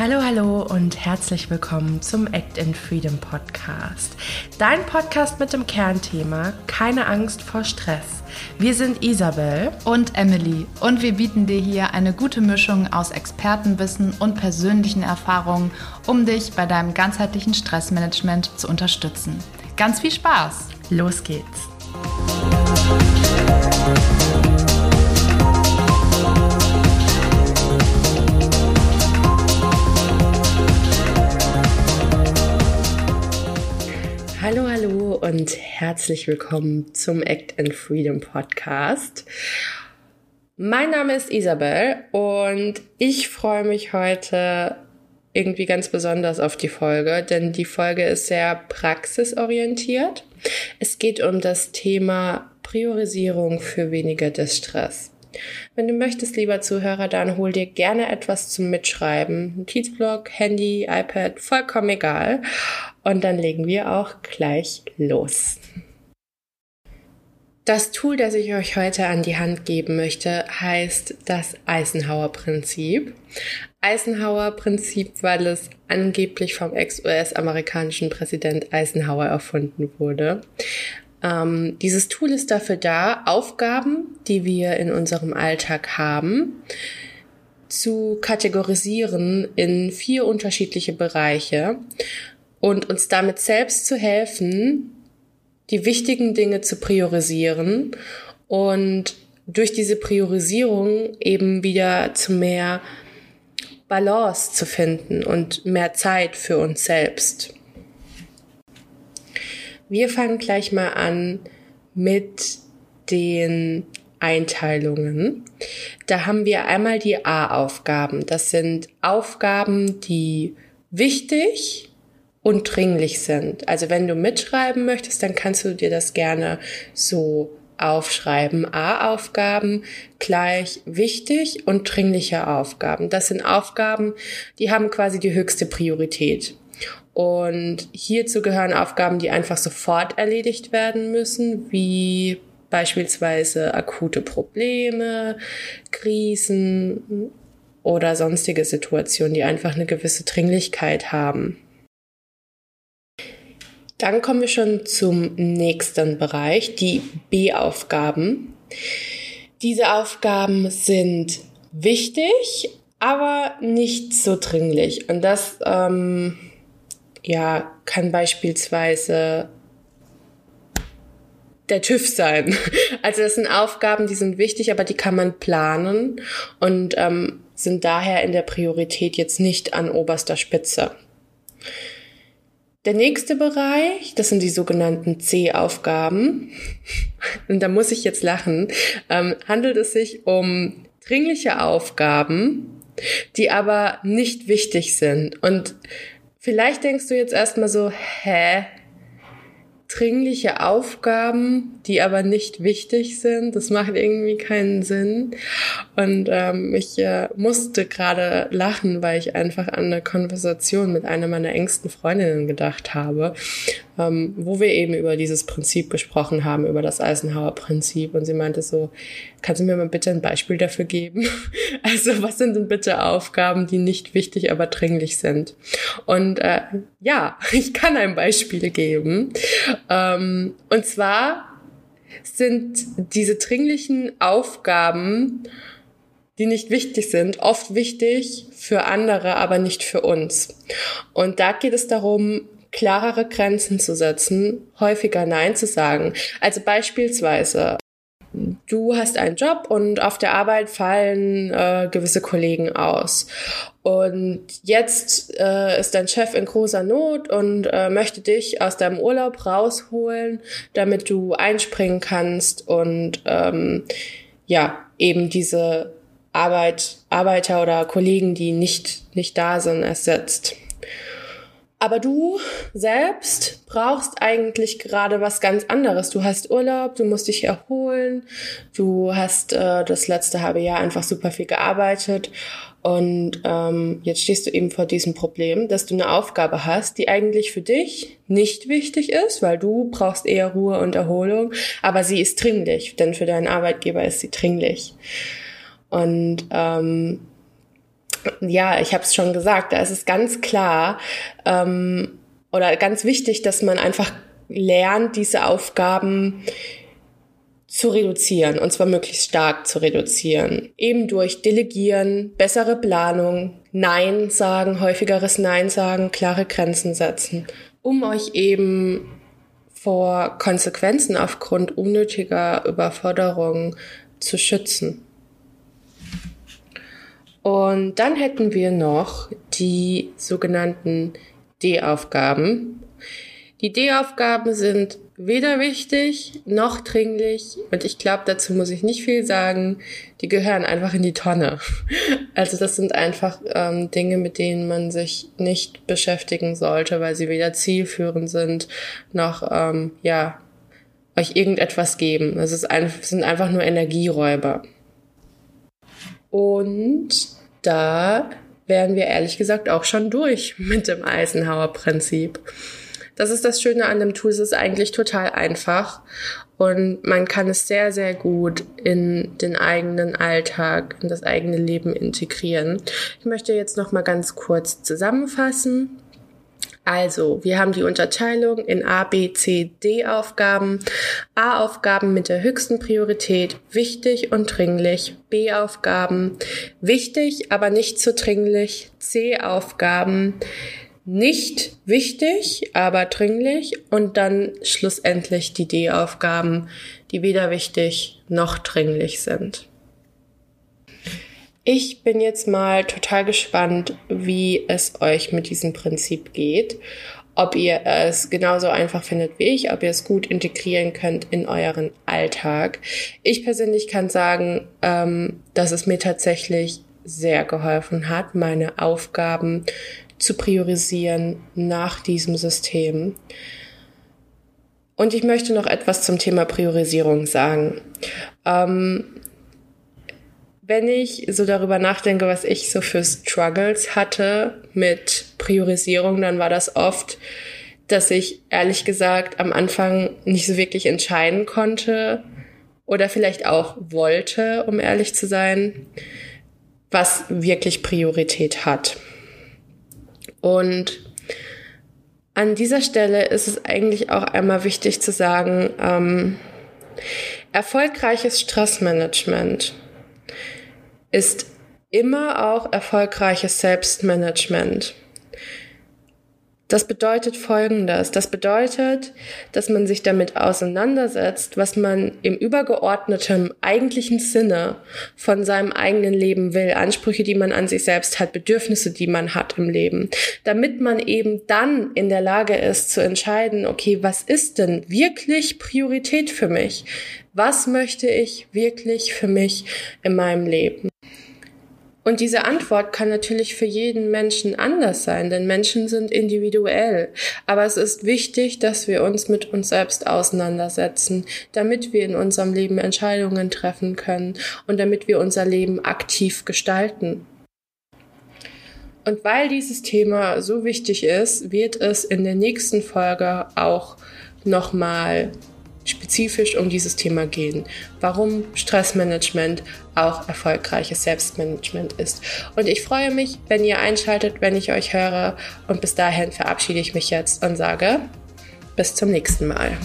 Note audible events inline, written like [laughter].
Hallo, hallo und herzlich willkommen zum Act in Freedom Podcast. Dein Podcast mit dem Kernthema Keine Angst vor Stress. Wir sind Isabel und Emily und wir bieten dir hier eine gute Mischung aus Expertenwissen und persönlichen Erfahrungen, um dich bei deinem ganzheitlichen Stressmanagement zu unterstützen. Ganz viel Spaß! Los geht's! Herzlich willkommen zum Act and Freedom Podcast. Mein Name ist Isabel und ich freue mich heute irgendwie ganz besonders auf die Folge, denn die Folge ist sehr praxisorientiert. Es geht um das Thema Priorisierung für weniger Distress. Wenn du möchtest, lieber Zuhörer, dann hol dir gerne etwas zum Mitschreiben. Notizblock, Handy, iPad, vollkommen egal. Und dann legen wir auch gleich los. Das Tool, das ich euch heute an die Hand geben möchte, heißt das Eisenhower-Prinzip. Eisenhower-Prinzip, weil es angeblich vom ex-US-amerikanischen Präsident Eisenhower erfunden wurde. Ähm, dieses Tool ist dafür da, Aufgaben, die wir in unserem Alltag haben, zu kategorisieren in vier unterschiedliche Bereiche und uns damit selbst zu helfen, die wichtigen Dinge zu priorisieren und durch diese Priorisierung eben wieder zu mehr Balance zu finden und mehr Zeit für uns selbst. Wir fangen gleich mal an mit den Einteilungen. Da haben wir einmal die A-Aufgaben. Das sind Aufgaben, die wichtig und dringlich sind. Also wenn du mitschreiben möchtest, dann kannst du dir das gerne so aufschreiben. A-Aufgaben gleich wichtig und dringliche Aufgaben. Das sind Aufgaben, die haben quasi die höchste Priorität. Und hierzu gehören Aufgaben, die einfach sofort erledigt werden müssen, wie beispielsweise akute Probleme, Krisen oder sonstige Situationen, die einfach eine gewisse Dringlichkeit haben. Dann kommen wir schon zum nächsten Bereich, die B-Aufgaben. Diese Aufgaben sind wichtig, aber nicht so dringlich. Und das ähm, ja, kann beispielsweise der TÜV sein. [laughs] Also das sind Aufgaben, die sind wichtig, aber die kann man planen und ähm, sind daher in der Priorität jetzt nicht an oberster Spitze. Der nächste Bereich, das sind die sogenannten C-Aufgaben. [laughs] Und da muss ich jetzt lachen. Ähm, handelt es sich um dringliche Aufgaben, die aber nicht wichtig sind. Und Vielleicht denkst du jetzt erstmal so, hä? Dringliche Aufgaben, die aber nicht wichtig sind, das macht irgendwie keinen Sinn. Und ähm, ich äh, musste gerade lachen, weil ich einfach an eine Konversation mit einer meiner engsten Freundinnen gedacht habe, ähm, wo wir eben über dieses Prinzip gesprochen haben, über das Eisenhower-Prinzip. Und sie meinte so, kannst du mir mal bitte ein Beispiel dafür geben? [laughs] Also was sind denn bitte Aufgaben, die nicht wichtig, aber dringlich sind? Und äh, ja, [laughs] ich kann ein Beispiel geben. Ähm, und zwar sind diese dringlichen Aufgaben, die nicht wichtig sind, oft wichtig für andere, aber nicht für uns. Und da geht es darum, klarere Grenzen zu setzen, häufiger Nein zu sagen. Also beispielsweise, du hast einen Job und auf der Arbeit fallen äh, gewisse Kollegen aus. Und jetzt äh, ist dein Chef in großer Not und äh, möchte dich aus deinem Urlaub rausholen, damit du einspringen kannst und ähm, ja, eben diese Arbeit, Arbeiter oder Kollegen, die nicht, nicht da sind, ersetzt. Aber du selbst brauchst eigentlich gerade was ganz anderes. Du hast Urlaub, du musst dich erholen, du hast äh, das letzte halbe Jahr einfach super viel gearbeitet und ähm, jetzt stehst du eben vor diesem Problem, dass du eine Aufgabe hast, die eigentlich für dich nicht wichtig ist, weil du brauchst eher Ruhe und Erholung, aber sie ist dringlich, denn für deinen Arbeitgeber ist sie dringlich. Und ähm, ja, ich habe es schon gesagt, da ist es ganz klar ähm, oder ganz wichtig, dass man einfach lernt, diese Aufgaben zu reduzieren und zwar möglichst stark zu reduzieren. Eben durch Delegieren, bessere Planung, Nein sagen, häufigeres Nein sagen, klare Grenzen setzen, um euch eben vor Konsequenzen aufgrund unnötiger Überforderung zu schützen. Und dann hätten wir noch die sogenannten D-Aufgaben. Die D-Aufgaben sind weder wichtig noch dringlich und ich glaube, dazu muss ich nicht viel sagen. Die gehören einfach in die Tonne. [laughs] Also das sind einfach ähm, Dinge, mit denen man sich nicht beschäftigen sollte, weil sie weder zielführend sind noch ähm, ja euch irgendetwas geben. Es ist ein, sind einfach nur Energieräuber. Und da wären wir ehrlich gesagt auch schon durch [laughs] mit dem Eisenhower-Prinzip. Das ist das Schöne an dem Tool, es ist eigentlich total einfach und man kann es sehr, sehr gut in den eigenen Alltag, in das eigene Leben integrieren. Ich möchte jetzt noch mal ganz kurz zusammenfassen. Also, wir haben die Unterteilung in A, B, C, D Aufgaben. A Aufgaben mit der höchsten Priorität, wichtig und dringlich. B Aufgaben, wichtig, aber nicht zu dringlich. C Aufgaben, nicht wichtig, aber dringlich und dann schlussendlich die D-Aufgaben, die weder wichtig noch dringlich sind. Ich bin jetzt mal total gespannt, wie es euch mit diesem Prinzip geht. Ob ihr es genauso einfach findet wie ich, ob ihr es gut integrieren könnt in euren Alltag. Ich persönlich kann sagen, ähm, dass es mir tatsächlich sehr geholfen hat, meine Aufgaben zu priorisieren nach diesem System. Und ich möchte noch etwas zum Thema Priorisierung sagen. Ähm, wenn ich so darüber nachdenke, was ich so für Struggles hatte mit Priorisierung, dann war das oft, dass ich ehrlich gesagt am Anfang nicht so wirklich entscheiden konnte oder vielleicht auch wollte, um ehrlich zu sein, was wirklich Priorität hat. Und an dieser Stelle ist es eigentlich auch einmal wichtig zu sagen, ähm, erfolgreiches Stressmanagement ist immer auch erfolgreiches Selbstmanagement. Das bedeutet Folgendes. Das bedeutet, dass man sich damit auseinandersetzt, was man im übergeordneten eigentlichen Sinne von seinem eigenen Leben will. Ansprüche, die man an sich selbst hat, Bedürfnisse, die man hat im Leben. Damit man eben dann in der Lage ist zu entscheiden, okay, was ist denn wirklich Priorität für mich? Was möchte ich wirklich für mich in meinem Leben? Und diese Antwort kann natürlich für jeden Menschen anders sein, denn Menschen sind individuell. Aber es ist wichtig, dass wir uns mit uns selbst auseinandersetzen, damit wir in unserem Leben Entscheidungen treffen können und damit wir unser Leben aktiv gestalten. Und weil dieses Thema so wichtig ist, wird es in der nächsten Folge auch nochmal spezifisch um dieses Thema gehen, warum Stressmanagement auch erfolgreiches Selbstmanagement ist. Und ich freue mich, wenn ihr einschaltet, wenn ich euch höre. Und bis dahin verabschiede ich mich jetzt und sage bis zum nächsten Mal.